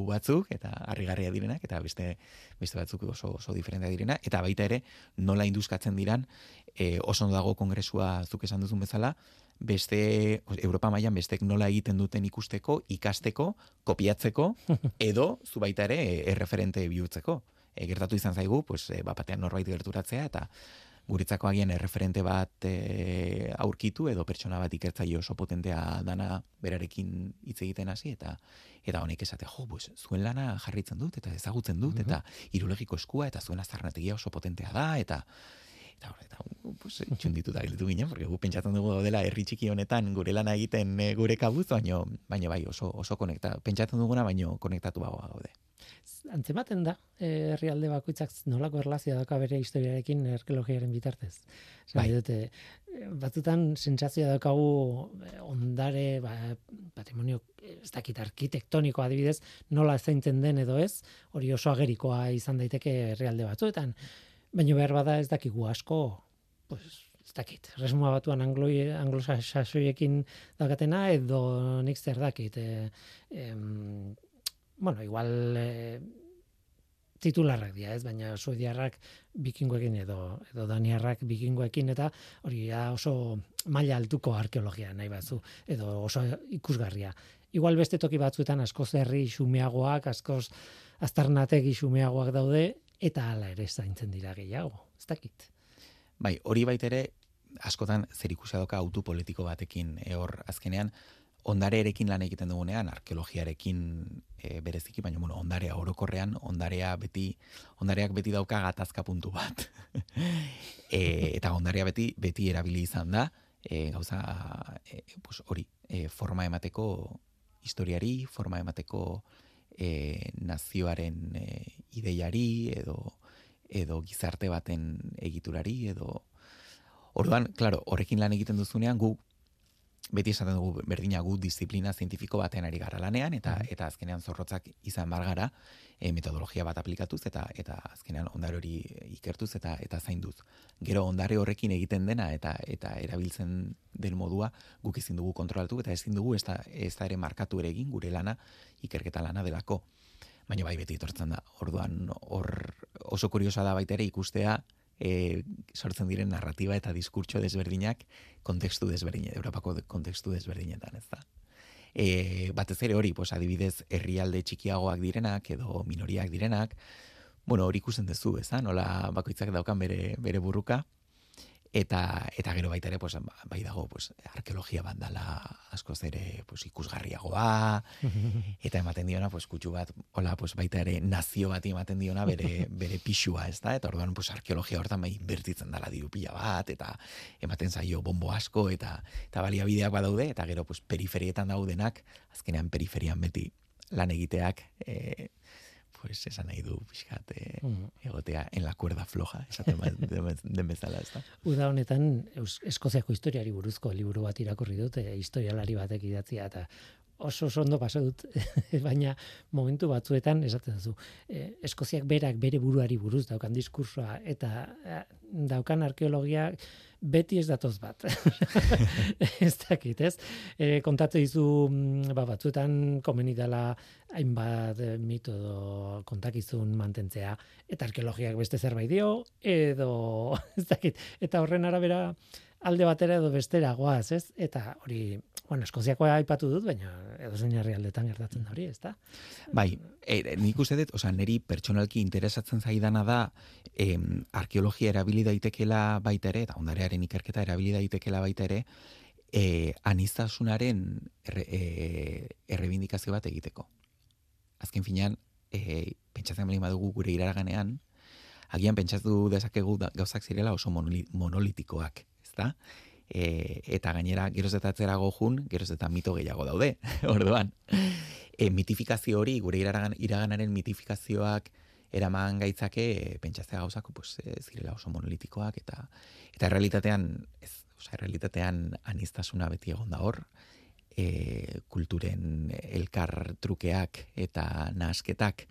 batzuk eta harrigarria direnak eta beste beste batzuk oso oso diferentea direna eta baita ere nola induzkatzen diran e, oso dago kongresua zuk esan duzun bezala beste Europa mailan bestek nola egiten duten ikusteko, ikasteko, kopiatzeko edo zu baita ere erreferente bihurtzeko. E, gertatu izan zaigu, pues e, batean norbait gerturatzea eta guretzako agian erreferente bat e, aurkitu edo pertsona bat ikertzaile oso potentea dana berarekin hitz egiten hasi eta eta honek esate jo pues zuen lana jarritzen dut eta ezagutzen dut eta irulegiko eskua eta zuen azarnategia oso potentea da eta eta hor, eta pues, txunditu da gilitu ginen, porque gu pentsatzen dugu dela herri txiki honetan gure lana egiten e, gure kabuz, baino, baino bai oso, oso konekta, pentsatzen duguna, baino konektatu bagoa gaude. Antzematen da, eh, herrialde bakoitzak nolako erlazioa dauka bere historiarekin arkeologiaren bitartez. Bai. Dute, batzutan sentsazioa daukagu eh, ondare, ba, patrimonio, ez dakit arkitektoniko adibidez, nola zaintzen den edo ez, hori oso agerikoa izan daiteke herrialde batzuetan. Baina behar bada ez dakigu asko, pues, ez dakit, resmoa batuan angloi, anglosasoiekin daukatena, edo nik zer dakit. E, em, bueno, igual e, titularrak dira, ez, baina suediarrak bikingoekin edo, edo daniarrak bikingoekin, eta hori oso maila altuko arkeologia nahi batzu, edo oso ikusgarria. Igual beste toki batzuetan askoz herri xumeagoak, askoz aztarnategi xumeagoak daude, eta hala ere zaintzen dira gehiago, ez dakit. Bai, hori baitere askotan zer ikusia doka autu politiko batekin e, hor azkenean ondare erekin lan egiten dugunean, arkeologiarekin e, bereziki, baina bueno, ondarea orokorrean, ondarea beti, ondareak beti dauka gatazka puntu bat. e, eta ondarea beti, beti erabili izan da, e, gauza, e, pues, hori, e, forma emateko historiari, forma emateko e, nazioaren e, ideiari edo edo gizarte baten egiturari edo Orduan, claro, horrekin lan egiten duzunean gu beti esaten dugu berdina gu disiplina zientifiko baten ari gara lanean eta eta azkenean zorrotzak izan bar gara e, metodologia bat aplikatuz eta eta azkenean ondare hori ikertuz eta eta zainduz. Gero ondare horrekin egiten dena eta eta erabiltzen den modua guk ezin dugu kontrolatu eta ezin dugu ez da, ez da ere markatu ere egin gure lana ikerketa lana delako. Baina bai beti etortzen da. Orduan hor oso kuriosa da baita ere ikustea e, sortzen diren narratiba eta diskurtso desberdinak kontekstu desberdin, Europako kontekstu desberdinetan, ez da. E, batez ere hori, pues, adibidez, herrialde txikiagoak direnak edo minoriak direnak, bueno, hori ikusten duzu, ez da, nola bakoitzak daukan bere, bere burruka, eta eta gero baita ere pues, bai dago pues, arkeologia bat dala askoz ere pues, ikusgarriagoa. Eta ematen diona pues, kutsu bat hola pues, baita ere nazio bat ematen diona bere, bere pixua ez da eta orduan pues, arkeologia hortan bai inbertitzen dala diru pila bat eta ematen zaio bombo asko eta eta baliabideak badaude eta gero pues, periferietan daudenak azkenean periferian beti lan egiteak e, pues esan nahi du pixkat eh, egotea en la cuerda floja, esaten den bezala, ez da? Uda honetan, Eskoziako historiari buruzko liburu bat irakurri dut, e, historialari batek idatzia, eta oso ondo paso dut, baina momentu batzuetan esaten duzu. E, Eskoziak berak bere buruari buruz daukan diskursoa eta e, daukan arkeologia beti ez datoz bat. ez dakit, ez? E, kontatu izu mm, ba, batzuetan komeni dela hainbat e, mitodo kontakizun mantentzea eta arkeologiak beste zerbait dio edo ez dakit. Eta horren arabera alde batera edo bestera goaz, ez? Eta hori, bueno, Eskoziakoa aipatu dut, baina edo zein herrialdetan gertatzen da hori, ezta? Bai, e, nik uste dut, osea, neri pertsonalki interesatzen zaidana da em, arkeologia erabili daitekela baita ere, eta ondarearen ikerketa erabili daitekela baita ere, e, anistasunaren erre, e, errebindikazio bat egiteko. Azken finean, e, pentsatzen bali badugu gure iraraganean, agian pentsatu dezakegu gauzak zirela oso monolitikoak, ezta? E, eta gainera geroz eta atzerago jun, geroz eta mito gehiago daude, orduan. E, mitifikazio hori, gure iragan, iraganaren mitifikazioak eraman gaitzake e, pentsatzea gauzak pues, e, zirela oso monolitikoak eta eta realitatean ez, osea, realitatean anistasuna beti egon da hor, e, kulturen elkar trukeak eta nasketak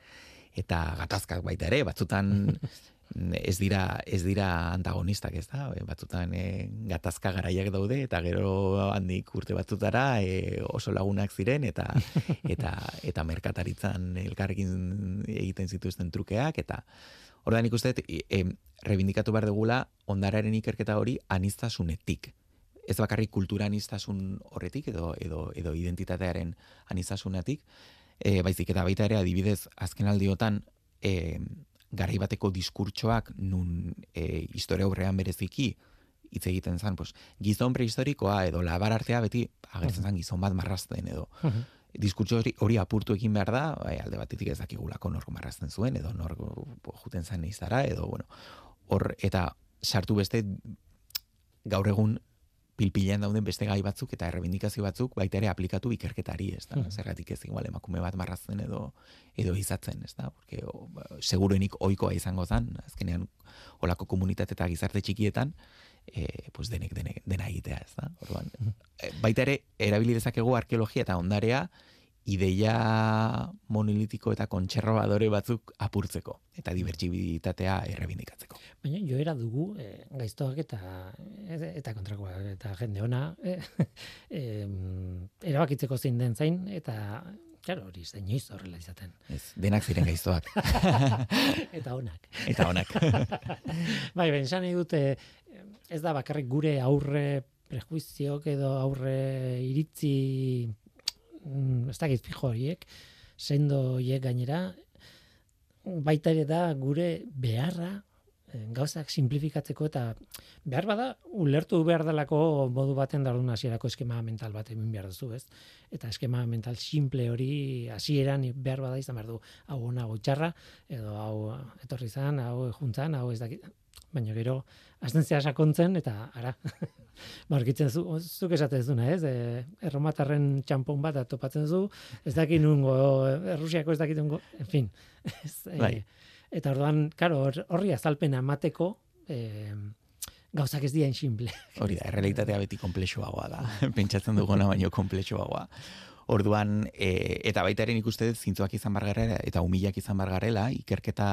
eta gatazkak baita ere, batzutan ez dira ez dira antagonistak, ez da? Batzutan e, gatazka garaiak daude eta gero handik urte batzutara e, oso lagunak ziren eta eta eta merkataritzan elkarrekin egiten zituzten trukeak eta Ordan ikuste e, rebindikatu behar dugula ondararen ikerketa hori anistasunetik ez bakarrik kultura anistasun horretik edo edo edo identitatearen anistasunetik, e, baizik eta baita ere adibidez azken aldiotan e, garai bateko diskurtsoak nun e, historia aurrean bereziki hitz egiten zan, pues, gizon prehistorikoa edo labar artea beti agertzen zan gizon bat marrazten edo. Diskurtso hori, hori apurtu egin behar da, bai, alde batetik ez dakigulako nor marrazten zuen edo nor juten zan izara edo bueno, hor eta sartu beste gaur egun pilpilean dauden beste gai batzuk eta errebindikazio batzuk baita ere aplikatu ikerketari, ez da? Mm. Zergatik ez igual emakume bat marrazten edo edo izatzen, ez da? Porque o, seguruenik ohikoa izango zan, azkenean olako komunitate eta gizarte txikietan, e, pues denek, denek dena egitea, ez da? Orduan, mm. baita ere erabili dezakegu arkeologia eta ondarea ideia monolitiko eta kontserbadore batzuk apurtzeko eta dibertsibitatea errebindikatzeko. Baina jo era dugu e, gaiztoak eta eta kontrakoa eta jende ona e, e, erabakitzeko zein den zain eta Claro, hori zein inoiz horrela izaten. Ez, denak ziren gaiztoak. eta onak. Eta onak. bai, ben, esan dute, ez da bakarrik gure aurre prejuiziok edo aurre iritzi ez dakit fijo horiek, sendo horiek gainera, baita ere da gure beharra eh, gauzak simplifikatzeko eta behar bada ulertu behar delako modu baten darun hasierako eskema mental bat egin behar duzu, ez? Eta eskema mental simple hori hasieran behar bada izan behar du hau ona txarra edo hau etorri izan, hau juntzan, hau ez dakit. Baina gero, azten zea sakontzen, eta ara, markitzen zu, zuk esatez duna, ez? E, erromatarren txampon bat topatzen zu, ez dakit nungo, errusiako ez dakit nungo, en fin. Ez, e, bai. Eta orduan, karo, horri azalpena emateko, e, gauzak ez diain simple. Hori da, errealitatea beti komplexoagoa da. Pentsatzen duguna baino komplexoagoa. Orduan, e, eta baita ere ikuste dut zintzuak izan bargarela eta humilak izan bargarela, ikerketa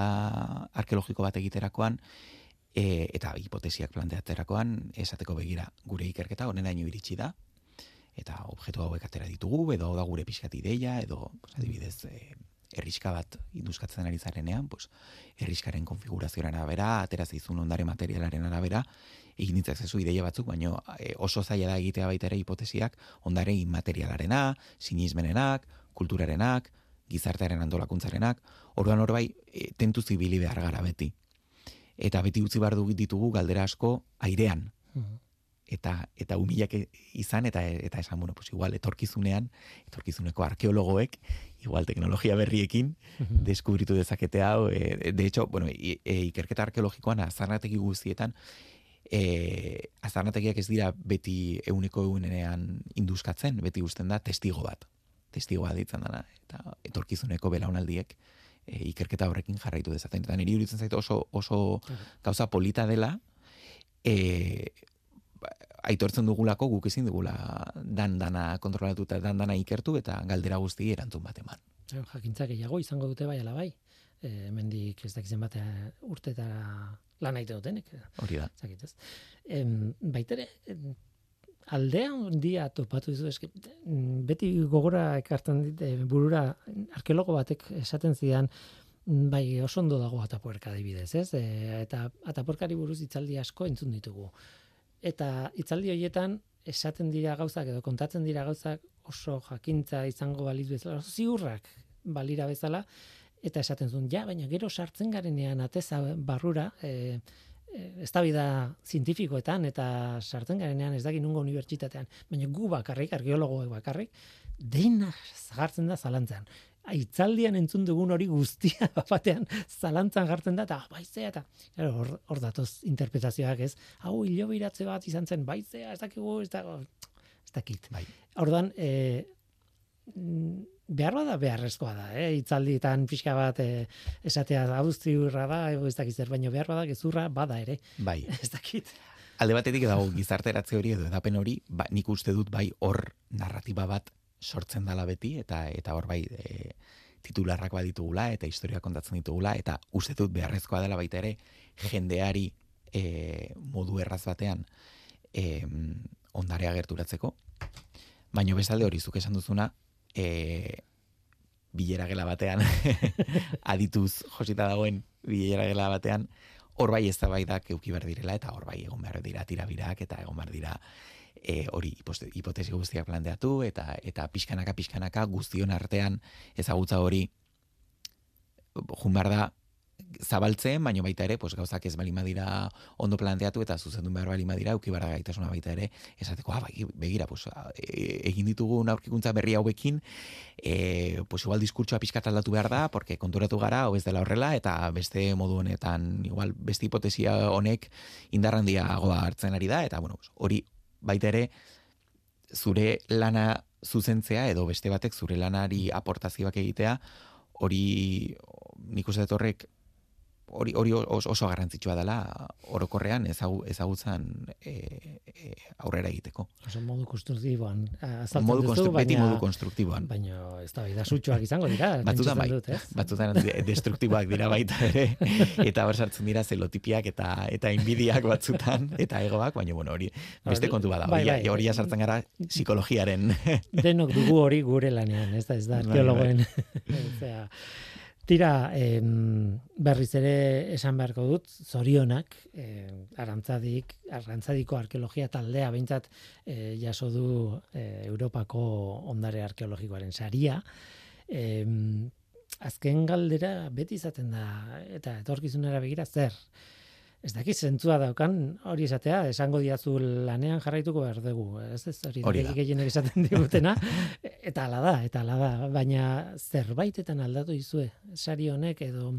arkeologiko bat egiterakoan, e, eta hipotesiak planteaterakoan esateko begira gure ikerketa honenaino iritsi da. Eta objektu hauek atera ditugu edo da gure pixkat ideia edo pues, adibidez e, erriska bat induzkatzen ari zarenean pues, erriskaren konfigurazioaren arabera atera zaizun ondare materialaren arabera egin ditzak ideia batzuk, baino e, oso zaila da egitea baita ere hipotesiak ondare inmaterialarena, sinismenenak, kulturarenak, gizartearen antolakuntzarenak, orduan hor bai, e, tentu zibili behar gara beti eta beti utzi bar ditugu galdera asko airean. Mm-hmm. Eta eta humilak izan eta eta esan bueno, pues igual etorkizunean, etorkizuneko arkeologoek igual teknologia berriekin mm-hmm. deskubritu dezakete hau, e, de hecho, bueno, e, ikerketa arkeologikoan azarnategi guztietan eh azarnategiak ez dira beti euneko eunean induzkatzen, beti uzten da testigo bat. Testigo bat ditzen dana eta etorkizuneko belaunaldiek e, ikerketa horrekin jarraitu dezaten. Eta niri iruditzen zaitu oso, oso gauza polita dela, e, aitortzen dugulako guk ezin dugula dan dana kontrolatu eta dan dana ikertu eta galdera guzti erantzun bat eman. Jakintza gehiago izango dute bai ala bai. E, mendik ez dakizen bat urte eta lan aite dutenek. Hori da. Zakitez. E, baitere, aldea handia topatu dizu eske mm, beti gogora ekartzen dit eh, burura arkeologo batek esaten zidan mm, bai oso ondo dago atapuerka adibidez, ez? E, eta atapuerkari buruz hitzaldi asko entzun ditugu. Eta hitzaldi horietan esaten dira gauzak edo kontatzen dira gauzak oso jakintza izango baliz bezala, oso ziurrak balira bezala eta esaten zuen ja, baina gero sartzen garenean ateza barrura, Eh, eztabaida zientifikoetan eta sartzen garenean ez dakit nungo unibertsitatean, baina gu bakarrik, arkeologoek bakarrik, deina zagartzen da zalantzan. Aitzaldian entzun dugun hori guztia batean zalantzan jartzen da, eta baizea, eta hor, hor datoz interpretazioak ez, hau hilo bat izan zen, baizea, ez dakigu, ez, da, ez dakit. Bai. Ordan, e, behar bada beharrezkoa da, eh? itzalditan pixka bat eh, esatea abuzti urra da, ez dakit zer, baino behar bada gezurra bada ere, Bai, ez dakit. alde batetik dago gizarteratze hori edo edapen hori, ba, nik uste dut bai hor narratiba bat sortzen dala beti, eta eta hor bai e, titularrak baditugula, eta historia kontatzen ditugula, eta uste dut beharrezkoa dela baita ere, jendeari e, modu erraz batean e, ondarea gerturatzeko, baino bestalde hori zuk esan duzuna, e, bilera gela batean, adituz josita dagoen bilera gela batean, hor bai eztabaidak euki behar direla eta hor bai egon behar dira tirabirak eta egon behar dira e, hori hipotesi guztiak planteatu eta eta pixkanaka pixkanaka guztion artean ezagutza hori jun behar da zabaltzen, baino baita ere, pues, gauzak ez balima dira ondo planteatu eta zuzendu behar balima dira, euki behar da gaitasuna baita ere, esateko, ah, begira, pues, e, egin ditugu aurkikuntza berri hauekin, e, pues, igual diskurtsoa pixkat aldatu behar da, porque konturatu gara, hau dela horrela, eta beste modu honetan, igual, beste hipotesia honek indarrandiagoa hartzen ari da, eta, bueno, hori baita ere, zure lana zuzentzea, edo beste batek zure lanari aportazioak egitea, hori nik uste horrek hori hori oso, garrantzitsua dela orokorrean ezagu, ezagutzan e, e, aurrera egiteko. Oso modu konstruktiboan azaltzen Modu duzu, konstru, beti modu konstruktiboan. baina ez da bida izango dira, Batzutan bai, dut, ez? batzutan de- destruktiboak dira baita ere, eta hor sartzen dira zelotipiak eta eta inbidiak batzutan, eta egoak, baina bueno, hori beste kontu bada, bai, hori, bai. ja sartzen gara psikologiaren. Denok dugu hori gure lanean, ez da, ez da, Bai, arkeologoen. Tira, em, berriz ere esan beharko dut, zorionak, eh, arantzadik, arantzadiko arkeologia taldea, behintzat eh, jaso du eh, Europako ondare arkeologikoaren saria. Em, azken galdera beti izaten da, eta etorkizunera begira zer, Ez dakit zentzua daukan hori esatea, esango diazu lanean jarraituko behar dugu. Ez ez hori, Hori gehienek esaten digutena. eta ala da, eta ala da. Baina zerbaitetan aldatu izue, sari honek edo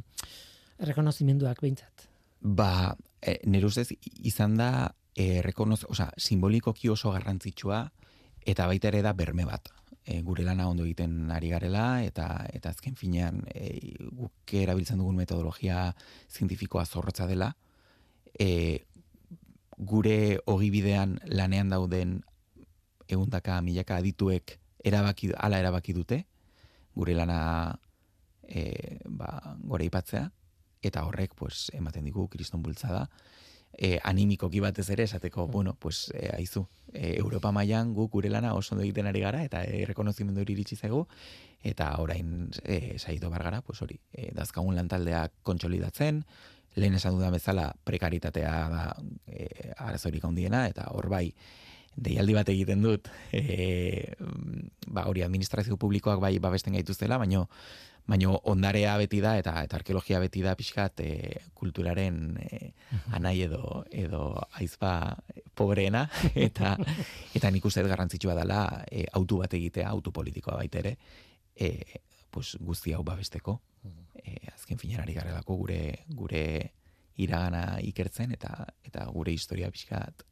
errekonozimenduak behintzat. Ba, e, nire ustez izan da e, rekonoz, osea, simbolikoki oso garrantzitsua eta baita ere da berme bat. E, gure lana ondo egiten ari garela eta eta azken finean e, guk erabiltzen dugun metodologia zientifikoa zorrotza dela. E, gure ogibidean lanean dauden egundaka milaka adituek erabaki hala erabaki dute gure lana e, ba, gore ipatzea eta horrek pues ematen digu kriston bultzada. E, animikoki batez ere esateko bueno pues e, aizu e, Europa mailan guk gure lana oso ondo egiten ari gara eta e, rekonozimendu hori iritsi zaigu eta orain e, saito bar gara pues hori e, dazkagun lantaldeak kontsolidatzen lehen esan dudan bezala prekaritatea da e, arazorik handiena eta hor bai deialdi bat egiten dut e, ba hori administrazio publikoak bai babesten gaituztela baino baino ondarea beti da eta eta arkeologia beti da pixkat e, kulturaren e, anai edo edo aizpa pobreena eta eta nik uste garrantzitsua dela e, autu bat egitea autu politikoa baita ere e, pues guzti hau babesteko e, azken finean ari garelako gure gure iragana ikertzen eta eta gure historia pixkat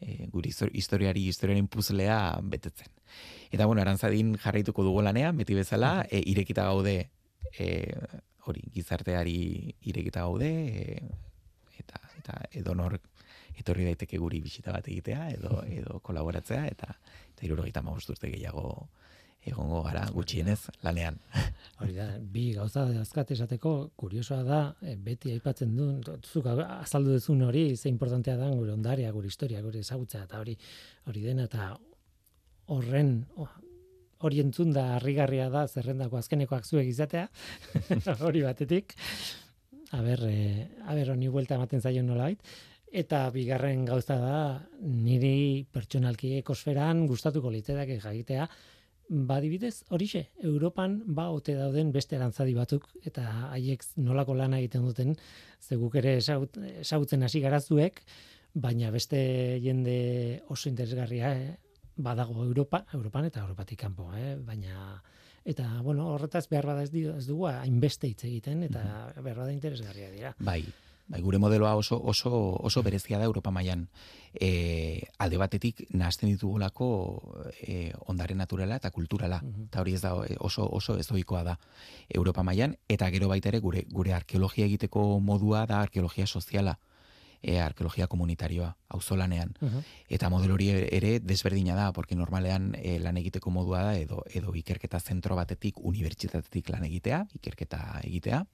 e, gure histori- historiari historiaren puzlea betetzen. Eta bueno, arantzadin jarraituko dugu lanean, beti bezala, e, irekita gaude e, hori gizarteari irekita gaude e, eta eta edonor etorri daiteke guri bisita bat egitea edo edo kolaboratzea eta eta 75 urte gehiago egongo gara gutxienez lanean. Hori da, bi gauza dazkat esateko, kuriosoa da, eh, beti aipatzen duen, zuk azaldu duzun hori, ze importantea da gure ondaria, gure historia, gure ezagutza, eta hori hori dena, eta horren, hori entzun da, harrigarria da, zerrendako azkenekoak zuek izatea, hori batetik, aber, eh, aber honi buelta ematen zaio nolait, eta bigarren gauza da, niri pertsonalki ekosferan gustatuko litezake jakitea, badibidez, horixe, Europan ba ote dauden beste arantzadi batzuk eta haiek nolako lana egiten duten, ze guk ere ezagut- ezagutzen hasi gara zuek, baina beste jende oso interesgarria eh, badago Europa, Europan eta Europatik kanpo, eh, baina eta bueno, horretaz behar bada ez dugu hainbeste hitz egiten eta behar bada interesgarria dira. Bai, Bai, gure modeloa oso, oso, oso berezia da Europa mailan. E, alde batetik nahazten ditugulako e, ondare naturala eta kulturala. Eta hori ez da oso, oso ez da Europa mailan eta gero baita ere gure, gure arkeologia egiteko modua da arkeologia soziala e, arkeologia komunitarioa, auzolanean. Eta modelo hori ere desberdina da, porque normalean e, lan egiteko modua da, edo, edo ikerketa zentro batetik, unibertsitatetik lan egitea, ikerketa egitea,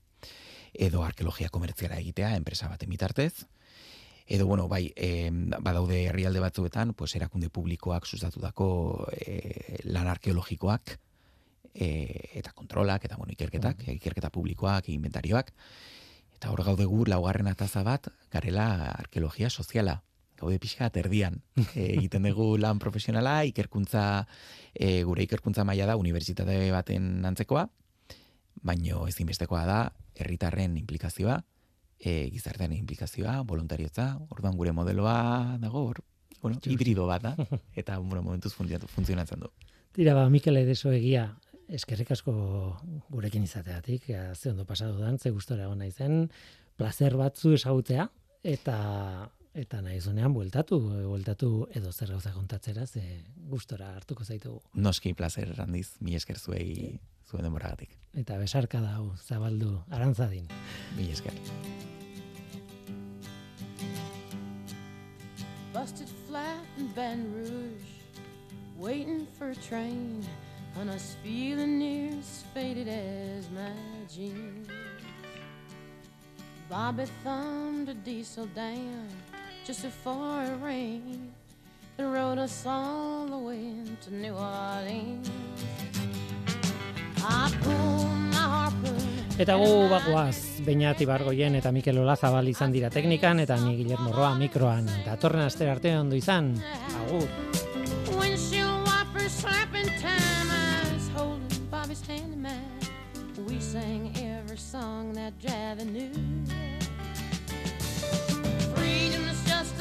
edo arkeologia komertziala egitea, enpresa baten bitartez, edo bueno, bai, e, badaude herrialde batzuetan, pues erakunde publikoak sustatutako e, lan arkeologikoak e, eta kontrolak eta bueno, ikerketak, ikerketa publikoak, inventarioak. Eta hor gaude gu laugarren ataza bat garela arkeologia soziala. Gaude pixka erdian. E, egiten dugu lan profesionala, ikerkuntza, e, gure ikerkuntza maila da, unibertsitate baten antzekoa, baino ezinbestekoa da, herritarren implikazioa, e, gizartean implikazioa, volontariotza, orduan gure modeloa dago, hor, bueno, hibrido bat da, eta bueno, momentuz funtzionatzen du. Tira ba, Mikel Edeso egia, eskerrik asko gurekin izateatik, ze ondo pasatu dan, ze gustora egon naizen, placer batzu esagutzea, eta eta nahi zunean bueltatu, bueltatu edo zer gauza kontatzera, ze gustora hartuko zaitu. Noski placer handiz, mi esker zuei zuen denboragatik. Eta besarka da hau, zabaldu, arantzadin. Mi esker. Busted flat in Baton Rouge, waiting for a train, and I was feeling near as faded as my jeans. Bobby thumbed a diesel down just before it rained and rode us all the way to New Orleans. I pulled my harpoon Eta gu bagoaz, Beñat Ibargoien eta Mikel Olazabal izan dira teknikan, eta ni Guillermo Roa mikroan. Datorren aster arte ondo izan, agur. Windshield wiper slapping time. I was holding Bobby's hand in mine. We sang every song that Javi knew.